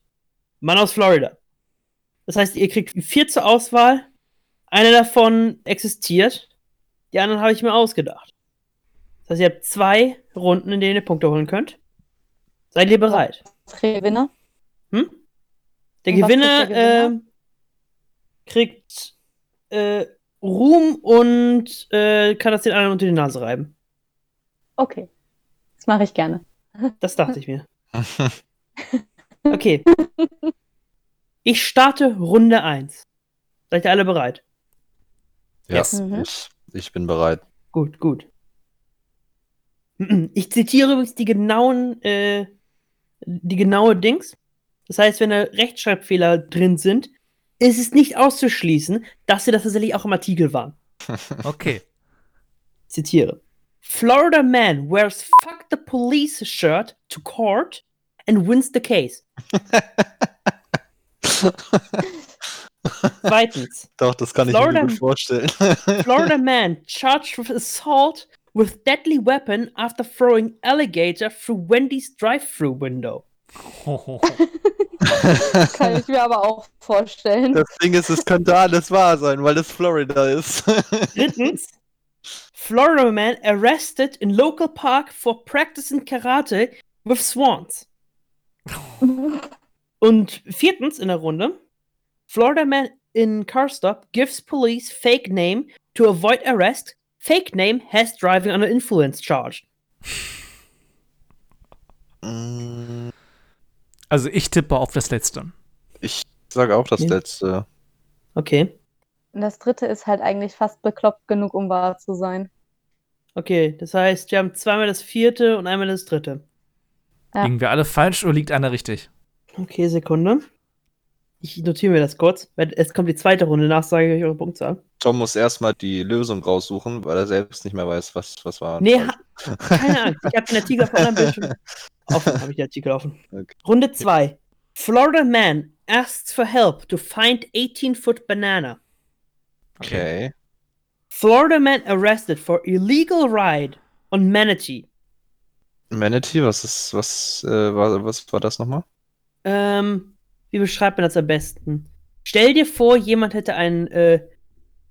Mann aus Florida. Das heißt, ihr kriegt vier zur Auswahl. Eine davon existiert. Die anderen habe ich mir ausgedacht. Das heißt, ihr habt zwei Runden, in denen ihr Punkte holen könnt. Seid ihr bereit? Gewinner. Hm? Der Gewinner, kriegt der Gewinner? ähm, kriegt äh, Ruhm und äh, kann das den anderen unter die Nase reiben. Okay. Das mache ich gerne. Das dachte ich mir. Okay. Ich starte Runde 1. Seid ihr alle bereit? Ja, Yes. Mhm. ich, ich bin bereit. Gut, gut. Ich zitiere übrigens die genauen, äh, die genaue Dings. Das heißt, wenn da Rechtschreibfehler drin sind, ist es nicht auszuschließen, dass sie das tatsächlich auch im Artikel waren. Okay. Ich zitiere. Florida man wears fuck the police shirt to court and wins the case. Zweitens. Doch, das kann Florida- ich mir gut vorstellen. Florida man charged with assault with deadly weapon after throwing alligator through Wendy's drive-through window. Kann ich mir aber auch vorstellen. Das Ding ist, es könnte alles wahr sein, weil es Florida ist. Drittens. Florida man arrested in local park for practicing karate with swans. Und viertens in der Runde. Florida man in car stop gives police fake name to avoid arrest. Fake name has driving under influence charge. Mm, Also ich tippe auf das letzte. ich sage auch das Ja. letzte. Okay. Und das dritte ist halt eigentlich fast bekloppt genug, um wahr zu sein. Okay, das heißt, wir haben zweimal das vierte und einmal das dritte. Ja. Liegen wir alle falsch oder liegt einer richtig? Okay, Sekunde. Ich notiere mir das kurz, weil es kommt die zweite Runde nach, sage ich euch eure Punktzahl. Tom muss erstmal die Lösung raussuchen, weil er selbst nicht mehr weiß, was, was war. Nee, ha keine Angst. Ich habe den Artikel auf einem Bildschirm. Offen habe ich den Artikel offen. Okay. Runde 2. Florida man asks for help to find 18-foot banana. Okay. Florida man arrested for illegal ride on Manatee. Manatee, was ist, was, äh, war, was war das nochmal? Ähm, wie beschreibt man das am besten? Stell dir vor, jemand hätte ein, äh,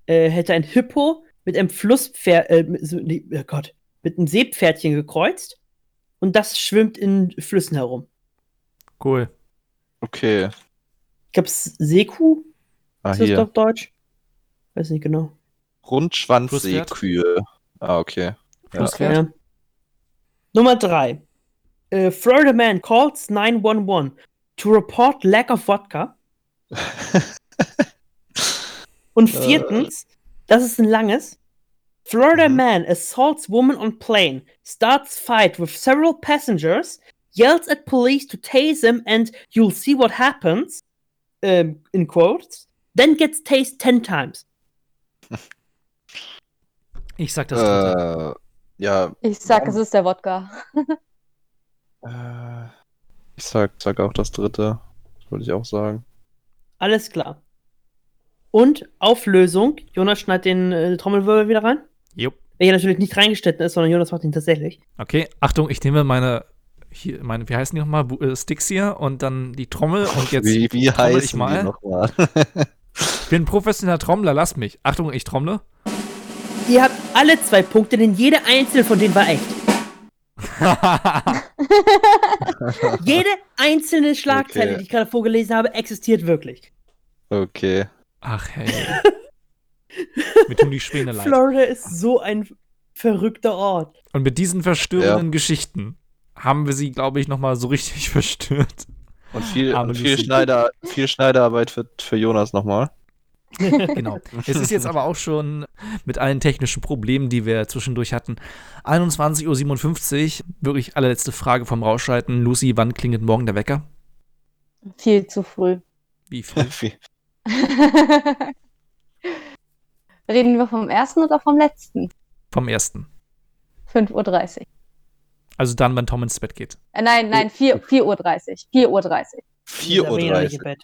äh, hätte ein Hippo mit einem Flusspferd, äh, mit, so- nee, oh Gott, mit einem Seepferdchen gekreuzt und das schwimmt in Flüssen herum. Cool. Okay. Ich glaube, Seekuh Ah, ist das hier. doch Deutsch? Weiß nicht genau. Rundschwanzseekühe. Ah, okay. Flusspferd? Ja. Nummer drei. Äh, Florida man calls 911 to report lack of vodka. Und Äh. viertens, das ist ein langes. Florida Mhm. man assaults woman on plane, starts fight with several passengers, yells at police to tase him and you'll see what happens, ähm, in quotes, then gets tased 10 times. Ich sag das äh, ja, Ich sag, es ist der Wodka. äh, ich sag, sag auch das dritte. Das wollte ich auch sagen. Alles klar. Und Auflösung. Jonas schneidet den äh, Trommelwirbel wieder rein. Jupp. Der hier natürlich nicht reingeschnitten ist, sondern Jonas macht ihn tatsächlich. Okay, Achtung, ich nehme meine, hier, meine, wie heißen die nochmal, äh, Sticks hier und dann die Trommel und jetzt wie wie trommel ich mal. die nochmal? Ich bin ein professioneller Trommler, lass mich. Achtung, ich trommle. Ihr habt alle zwei Punkte, denn jede einzelne von denen war echt. Jede einzelne Schlagzeile, Okay. die ich gerade vorgelesen habe, existiert wirklich. okay. Ach hey. Mir tun die Späne leid. Florida ist so ein verrückter Ort. Und mit diesen verstörenden Geschichten haben wir sie, glaube ich, nochmal so richtig verstört. Und viel, und viel. Schneider, viel Schneiderarbeit für, für Jonas nochmal. Genau. Es ist jetzt aber auch schon mit allen technischen Problemen, die wir zwischendurch hatten. 21.57 Uhr, wirklich allerletzte Frage vom Rausschalten. Lucy, wann klingelt morgen der Wecker? Viel zu früh. Wie? Wie- Reden wir vom ersten oder vom letzten? Vom ersten. 5.30 Uhr. Also dann, wenn Tom ins Bett geht. Äh, nein, nein, 4 4.30 Uhr. 4.30 Uhr. Sabrina nicht 4.30 im Uhr.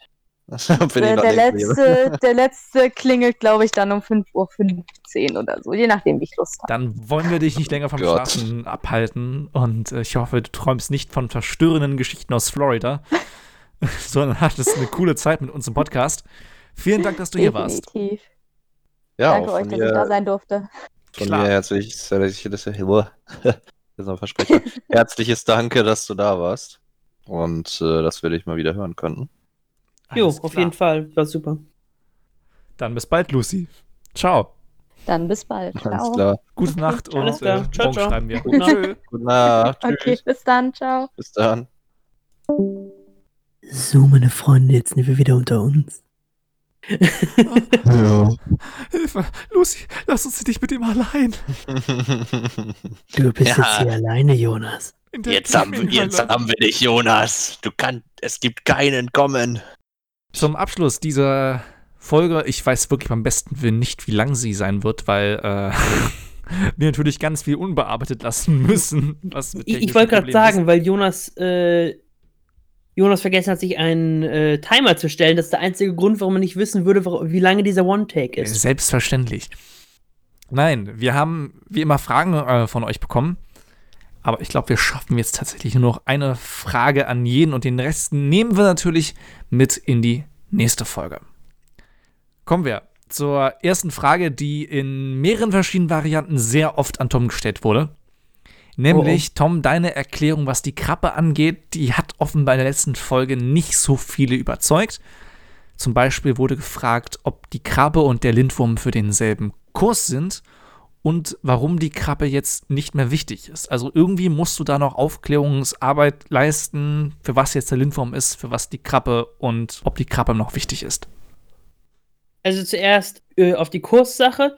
Den der, der, letzte, der letzte klingelt, glaube ich, dann um 5.15 Uhr oder so, je nachdem, wie ich Lust habe. Dann wollen wir dich nicht länger vom Gott. Schlafen abhalten und äh, ich hoffe, du träumst nicht von verstörenden Geschichten aus Florida, sondern hattest eine coole Zeit mit uns im Podcast. Vielen Dank, dass du hier warst. Definitiv. Ja, Danke auch euch, dass ich da sein durfte. von Klar. mir herzlich, herzlich, das ist ein Versprecher. Herzliches Danke, dass du da warst. Und äh, dass wir dich mal wieder hören könnten. Jo, Alles auf klar. jeden Fall. War super. Dann bis bald, Lucy. Ciao. Dann bis bald. Alles Ciao. klar. Gute Nacht und Alles klar. äh, Ciao, morgen ciao. schreiben wir. Gute Nacht. Gute Nacht. Tschüss. Okay, bis dann. Ciao. Bis dann. So, meine Freunde, jetzt sind wir wieder unter uns. Ja. Hilfe, Lucy, lass uns nicht mit ihm allein. Du bist Ja. jetzt hier alleine, Jonas. Jetzt haben, jetzt haben wir dich, Jonas. Du kannst, es gibt kein Entkommen. Zum Abschluss dieser Folge, ich weiß wirklich beim besten Willen nicht, wie lang sie sein wird, weil äh, wir natürlich ganz viel unbearbeitet lassen müssen. Ich, ich wollte gerade Problemen ist. sagen, weil Jonas, äh, Jonas vergessen hat, sich einen äh, Timer zu stellen. Das ist der einzige Grund, warum man nicht wissen würde, wie lange dieser One-Take ist. Selbstverständlich. Nein, wir haben wie immer Fragen äh, von euch bekommen. Aber ich glaube, wir schaffen jetzt tatsächlich nur noch eine Frage an jeden und den Rest nehmen wir natürlich mit in die nächste Folge. Kommen wir zur ersten Frage, die in mehreren verschiedenen Varianten sehr oft an Tom gestellt wurde. Nämlich, Tom, deine Erklärung, was die Krabbe angeht, die hat offenbar in der letzten Folge nicht so viele überzeugt. Zum Beispiel wurde gefragt, ob die Krabbe und der Lindwurm für denselben Kurs sind und warum die Krabbe jetzt nicht mehr wichtig ist. Also irgendwie musst du da noch Aufklärungsarbeit leisten, für was jetzt der Lindwurm ist, für was die Krabbe und ob die Krabbe noch wichtig ist. Also zuerst äh, auf die Kurssache.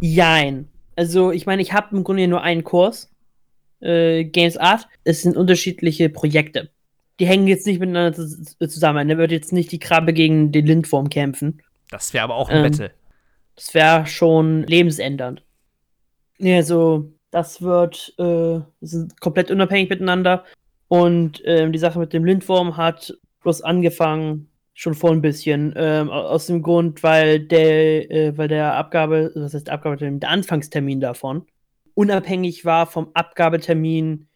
Jein. Also ich meine, ich habe im Grunde nur einen Kurs. Äh, Games Art. Es sind unterschiedliche Projekte. Die hängen jetzt nicht miteinander zus- zusammen. Da wird jetzt nicht die Krabbe gegen den Lindwurm kämpfen. Das wäre aber auch ein Ähm, Battle. Das wäre schon lebensändernd. Ja, also das wird äh, sind komplett unabhängig miteinander. Und ähm, die Sache mit dem Lindwurm hat bloß angefangen, schon vor ein bisschen, ähm, au- aus dem Grund, weil der, äh, weil der Abgabe, was heißt Abgabetermin, der Anfangstermin davon unabhängig war vom Abgabetermin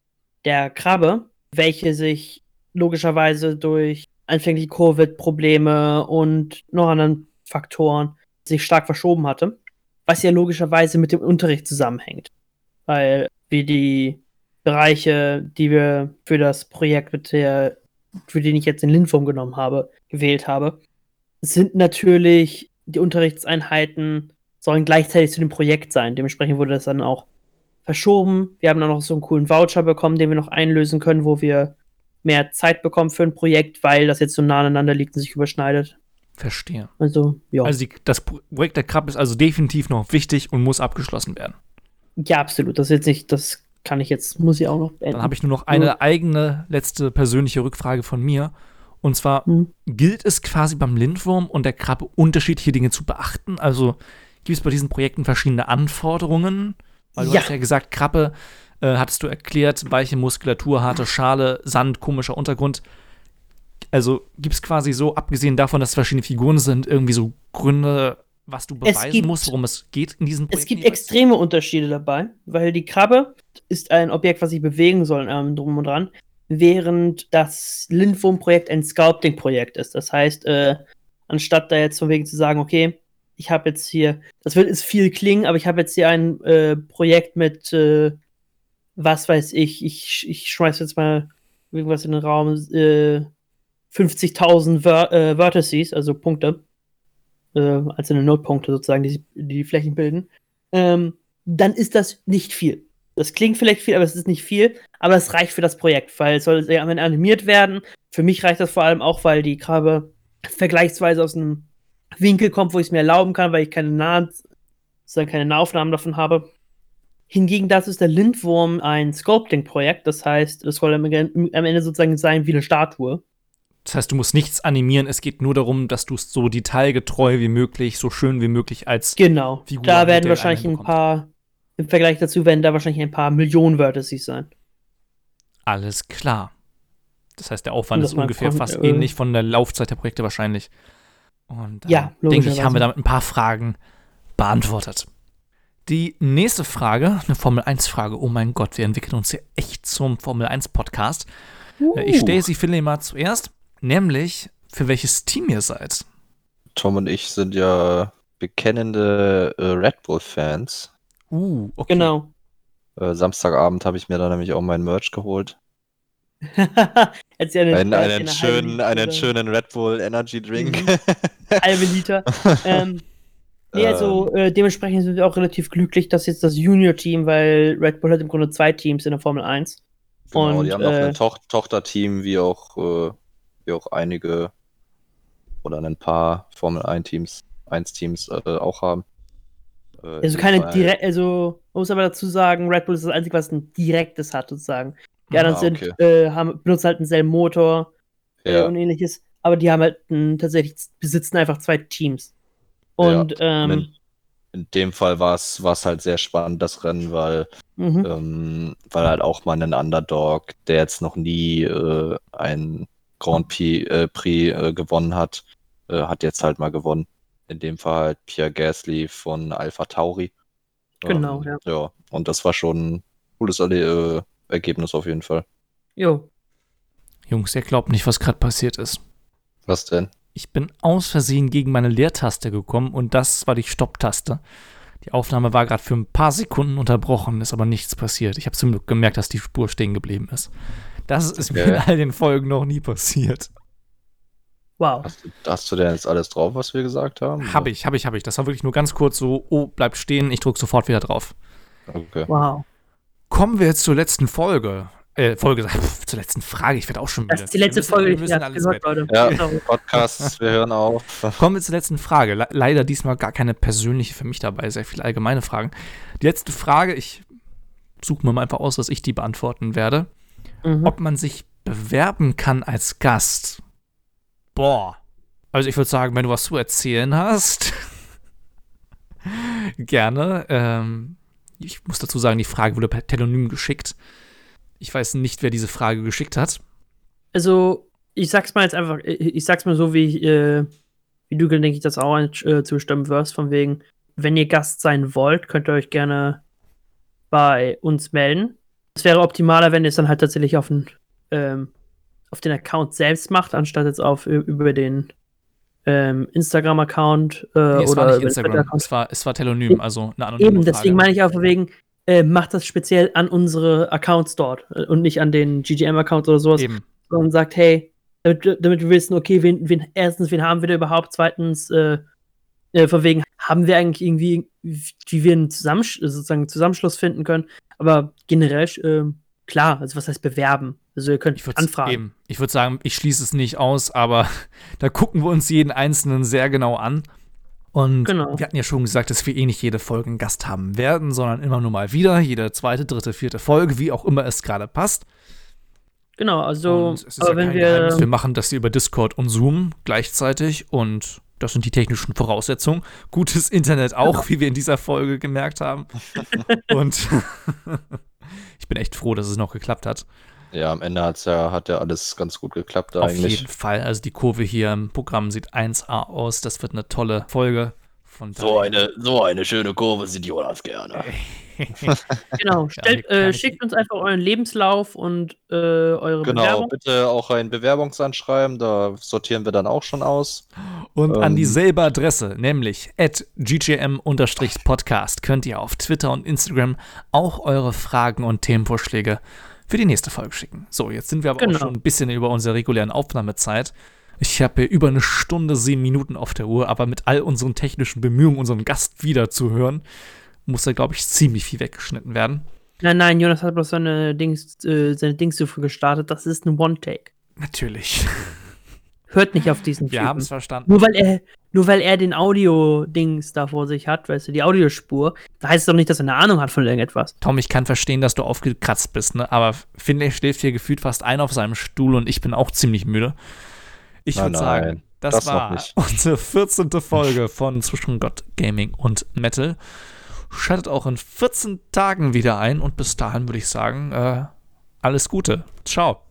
der Krabbe, welche sich logischerweise durch anfängliche Covid-Probleme und noch anderen Faktoren sich stark verschoben hatte, was ja logischerweise mit dem Unterricht zusammenhängt, weil wir die Bereiche, die wir für das Projekt mit der, für den ich jetzt den Lindwurm genommen habe, gewählt habe, sind natürlich die Unterrichtseinheiten sollen gleichzeitig zu dem Projekt sein. Dementsprechend wurde das dann auch verschoben. Wir haben dann noch so einen coolen Voucher bekommen, den wir noch einlösen können, wo wir mehr Zeit bekommen für ein Projekt, weil das jetzt so nah aneinander liegt und sich überschneidet. Verstehe. Also, ja. Also die, das Projekt der Krabbe ist also definitiv noch wichtig und muss abgeschlossen werden. ja, absolut. Das ist jetzt nicht, das kann ich jetzt, muss ich auch noch beenden. Dann habe ich nur noch eine Ja. eigene letzte persönliche Rückfrage von mir. Und zwar, Hm. gilt es quasi beim Lindwurm und der Krabbe unterschiedliche Dinge zu beachten? Also gibt es bei diesen Projekten verschiedene Anforderungen? Weil du Ja. hast ja gesagt, Krabbe, äh, hattest du erklärt, weiche Muskulatur, harte Schale, Sand, komischer Untergrund. Also gibt es quasi so, abgesehen davon, dass es verschiedene Figuren sind, irgendwie so Gründe, was du Es beweisen gibt- musst, worum es geht in diesen Es Projekten? gibt jeweils? extreme Unterschiede dabei, weil die Krabbe ist ein Objekt, was sich bewegen soll, ähm, drum und dran, während das Lindwurm-Projekt ein Sculpting-Projekt ist. Das heißt, äh, anstatt da jetzt von wegen zu sagen, okay, ich habe jetzt hier, das wird ist viel klingen, aber ich habe jetzt hier ein äh, Projekt mit, äh, was weiß ich, ich, ich schmeiß jetzt mal irgendwas in den Raum, äh, 50.000 Ver äh, Vertices, also Punkte, äh, einzelne Notpunkte sozusagen, die, die Flächen bilden, ähm, dann ist das nicht viel. Das klingt vielleicht viel, aber es ist nicht viel, aber es reicht für das Projekt, weil es soll Ende animiert werden. Für mich reicht das vor allem auch, weil die Krabbe vergleichsweise aus einem Winkel kommt, wo ich es mir erlauben kann, weil ich keine sozusagen keine Nahaufnahmen davon habe. Hingegen dazu ist der Lindwurm ein Sculpting-Projekt, das heißt, es soll am Ende sozusagen sein wie eine Statue. Das heißt, du musst nichts animieren, es geht nur darum, dass du es so detailgetreu wie möglich, so schön wie möglich als Genau. Figur da werden wahrscheinlich ein paar, im Vergleich dazu werden da wahrscheinlich ein paar Millionen Vertices sein. alles klar. Das heißt, der Aufwand ist ungefähr kon- fast äh, ähnlich von der Laufzeit der Projekte wahrscheinlich. Und Ja, äh, denke ich, haben wir damit ein paar Fragen beantwortet. Die nächste Frage, eine Formel 1-Frage. Oh mein Gott, wir entwickeln uns hier echt zum Formel 1-Podcast. Äh, Ich stelle sie Philipp mal zuerst, nämlich für welches Team ihr seid. Tom und ich sind ja bekennende äh, Red Bull-Fans. Uh, okay. Genau. Äh, Samstagabend habe ich mir da nämlich auch mein Merch geholt. Eine, Einen, eine einen, halbe schönen, einen schönen Red Bull Energy Drink. Mhm. halbe Liter. ähm, nee, also äh, dementsprechend sind wir auch relativ glücklich, dass jetzt das Junior-Team, weil Red Bull hat im Grunde zwei Teams in der Formel 1. Genau, Und, die haben noch äh, ein Toch Tochterteam, wie auch, wie auch einige oder ein paar Formel 1 Teams, 1 Teams äh, auch haben. Äh, Also keine direkt, also man muss aber dazu sagen, Red Bull ist das Einzige, was ein direktes hat, sozusagen. Die anderen Ah, sind, okay. äh, haben, benutzen halt denselben Motor äh, Ja, und ähnliches, aber die haben halt ein, tatsächlich besitzen einfach zwei Teams. Und ähm, in, in dem Fall war es war es halt sehr spannend, das Rennen, weil, mhm. ähm, weil halt auch mal ein Underdog, der jetzt noch nie äh, ein Grand Prix, äh, Prix äh, gewonnen hat, äh, hat jetzt halt mal gewonnen. In dem Fall halt Pierre Gasly von Alpha Tauri. Genau, ja. Ja, und das war schon ein cooles Erle äh, Ergebnis auf jeden Fall. jo. Jungs, ihr glaubt nicht, was gerade passiert ist. Was denn? Ich bin aus Versehen gegen meine Leertaste gekommen und das war die Stopptaste. Die Aufnahme war gerade für ein paar Sekunden unterbrochen, ist aber nichts passiert. Ich habe zum Glück gemerkt, dass die Spur stehen geblieben ist. Das ist mir in Okay. all den Folgen noch nie passiert. Wow. Hast, du- hast du denn jetzt alles drauf, was wir gesagt haben? Habe ich, habe ich, habe ich. Das war wirklich nur ganz kurz so, oh, bleibt stehen, ich drücke sofort wieder drauf. Okay. Wow. Kommen wir jetzt zur letzten Folge. Äh, Folge, pf, zur letzten Frage, ich werde auch schon Das wieder. ist die letzte wir müssen, Folge, wir die müssen ich alles mit. Leute. Ja. Podcasts, wir hören auf. Kommen wir zur letzten Frage. Le leider diesmal gar keine persönliche für mich dabei, sehr viele allgemeine Fragen. Die letzte Frage, ich suche mir mal einfach aus, dass ich die beantworten werde. Mhm. Ob man sich bewerben kann als Gast. Boah. Also ich würde sagen, wenn du was zu erzählen hast, gerne. Ähm, ich muss dazu sagen, die Frage wurde per Telonym geschickt. Ich weiß nicht, wer diese Frage geschickt hat. Also, ich sag's mal jetzt einfach, ich sag's mal so, wie, äh, wie du, denke ich, das auch äh, zustimmen wirst, von wegen, wenn ihr Gast sein wollt, könnt ihr euch gerne bei uns melden. Es wäre optimaler, wenn ihr es dann halt tatsächlich auf den, ähm, auf den Account selbst macht, anstatt jetzt auf über den ähm, Instagram-Account äh, Nee, es oder war nicht Instagram, es war, es war Telonym, also eine anonyme Eben, Frage. deswegen meine ich auch von wegen, äh, macht das speziell an unsere Accounts dort äh, und nicht an den GGM-Account oder sowas Eben. und sagt, hey, damit, wir- damit wir wissen, okay, wen, wen, erstens, wen haben wir da überhaupt, zweitens, äh, äh, von wegen, haben wir eigentlich irgendwie, wie wir einen Zusammensch sozusagen Zusammenschluss finden können, aber generell, äh, klar, also was heißt bewerben? Also ihr könnt Ich anfragen. eben, ich würde sagen, ich schließe es nicht aus, aber da gucken wir uns jeden einzelnen sehr genau an. Und Genau. wir hatten ja schon gesagt, dass wir eh nicht jede Folge einen Gast haben werden, sondern immer nur mal wieder, jede zweite, dritte, vierte Folge, wie auch immer es gerade passt. Genau, also, aber ja wenn wir, wir machen das hier über Discord und Zoom gleichzeitig und das sind die technischen Voraussetzungen. Gutes Internet auch, Genau. wie wir in dieser Folge gemerkt haben. und ich bin echt froh, dass es noch geklappt hat. Ja, am Ende hat's ja, hat ja alles ganz gut geklappt Auf eigentlich. jeden Fall. Also die Kurve hier im Programm sieht 1A aus. Das wird eine tolle Folge. Von So eine, so eine schöne Kurve sieht Jonas gerne. genau, stellt, äh, schickt uns einfach euren Lebenslauf und äh, eure Genau, Bewerbung. bitte auch ein Bewerbungsanschreiben, da sortieren wir dann auch schon aus. Und an Ähm. dieselbe Adresse, nämlich at ggm-podcast, könnt ihr auf Twitter und Instagram auch eure Fragen und Themenvorschläge für die nächste Folge schicken. So, jetzt sind wir aber Genau. auch schon ein bisschen über unsere regulären Aufnahmezeit. Ich habe hier über eine Stunde, sieben Minuten auf der Uhr, aber mit all unseren technischen Bemühungen, unseren Gast wiederzuhören, muss da, glaube ich, ziemlich viel weggeschnitten werden. Nein, nein, Jonas hat bloß seine Dings, äh, seine Dings so früh gestartet. Das ist ein One-Take. Natürlich. Hört nicht auf diesen Wir Typen. haben es verstanden. Nur weil er, nur weil er den Audio-Dings da vor sich hat, weißt du, die Audiospur, da heißt es doch nicht, dass er eine Ahnung hat von irgendetwas. Tom, ich kann verstehen, dass du aufgekratzt bist, ne? aber Finlay schläft hier gefühlt fast ein auf seinem Stuhl und ich bin auch ziemlich müde. Ich würde sagen, das, das war unsere 14. Folge von Zwischen Gott, Gaming und Metal. Schaltet auch in 14 Tagen wieder ein und bis dahin würde ich sagen, äh, alles Gute. Ciao.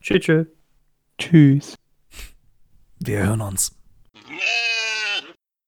Tschüss, tschüss. Wir hören uns. Yeah.